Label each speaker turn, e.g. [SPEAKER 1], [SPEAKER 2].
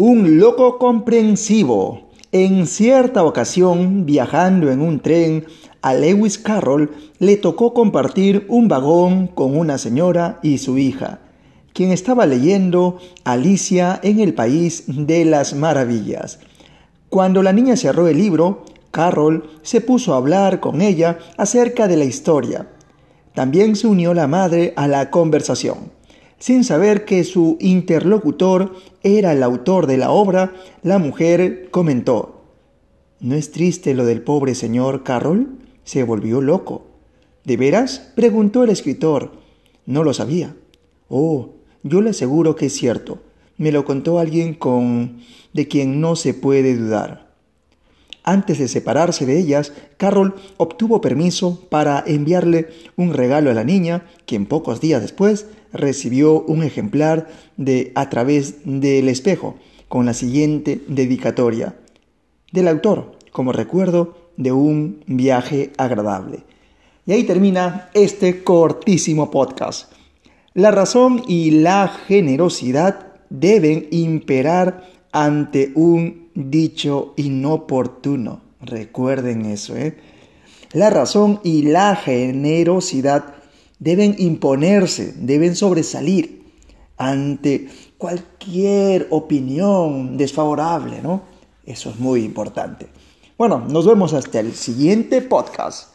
[SPEAKER 1] Un loco comprensivo. En cierta ocasión, viajando en un tren, a Lewis Carroll le tocó compartir un vagón con una señora y su hija, quien estaba leyendo Alicia en el País de las Maravillas. Cuando la niña cerró el libro, Carroll se puso a hablar con ella acerca de la historia. También se unió la madre a la conversación. Sin saber que su interlocutor era el autor de la obra, la mujer comentó, ¿No es triste lo del pobre señor Carroll? Se volvió loco. ¿De veras? preguntó el escritor. No lo sabía. Oh, yo le aseguro que es cierto. Me lo contó alguien con de quien no se puede dudar. Antes de separarse de ellas, Carroll obtuvo permiso para enviarle un regalo a la niña, quien pocos días después recibió un ejemplar de A través del espejo, con la siguiente dedicatoria del autor, como recuerdo de un viaje agradable. Y ahí termina este cortísimo podcast. La razón y la generosidad deben imperar ante un dicho inoportuno. Recuerden eso, ¿eh? La razón y la generosidad deben imponerse, deben sobresalir ante cualquier opinión desfavorable, ¿no? Eso es muy importante. Bueno, nos vemos hasta el siguiente podcast.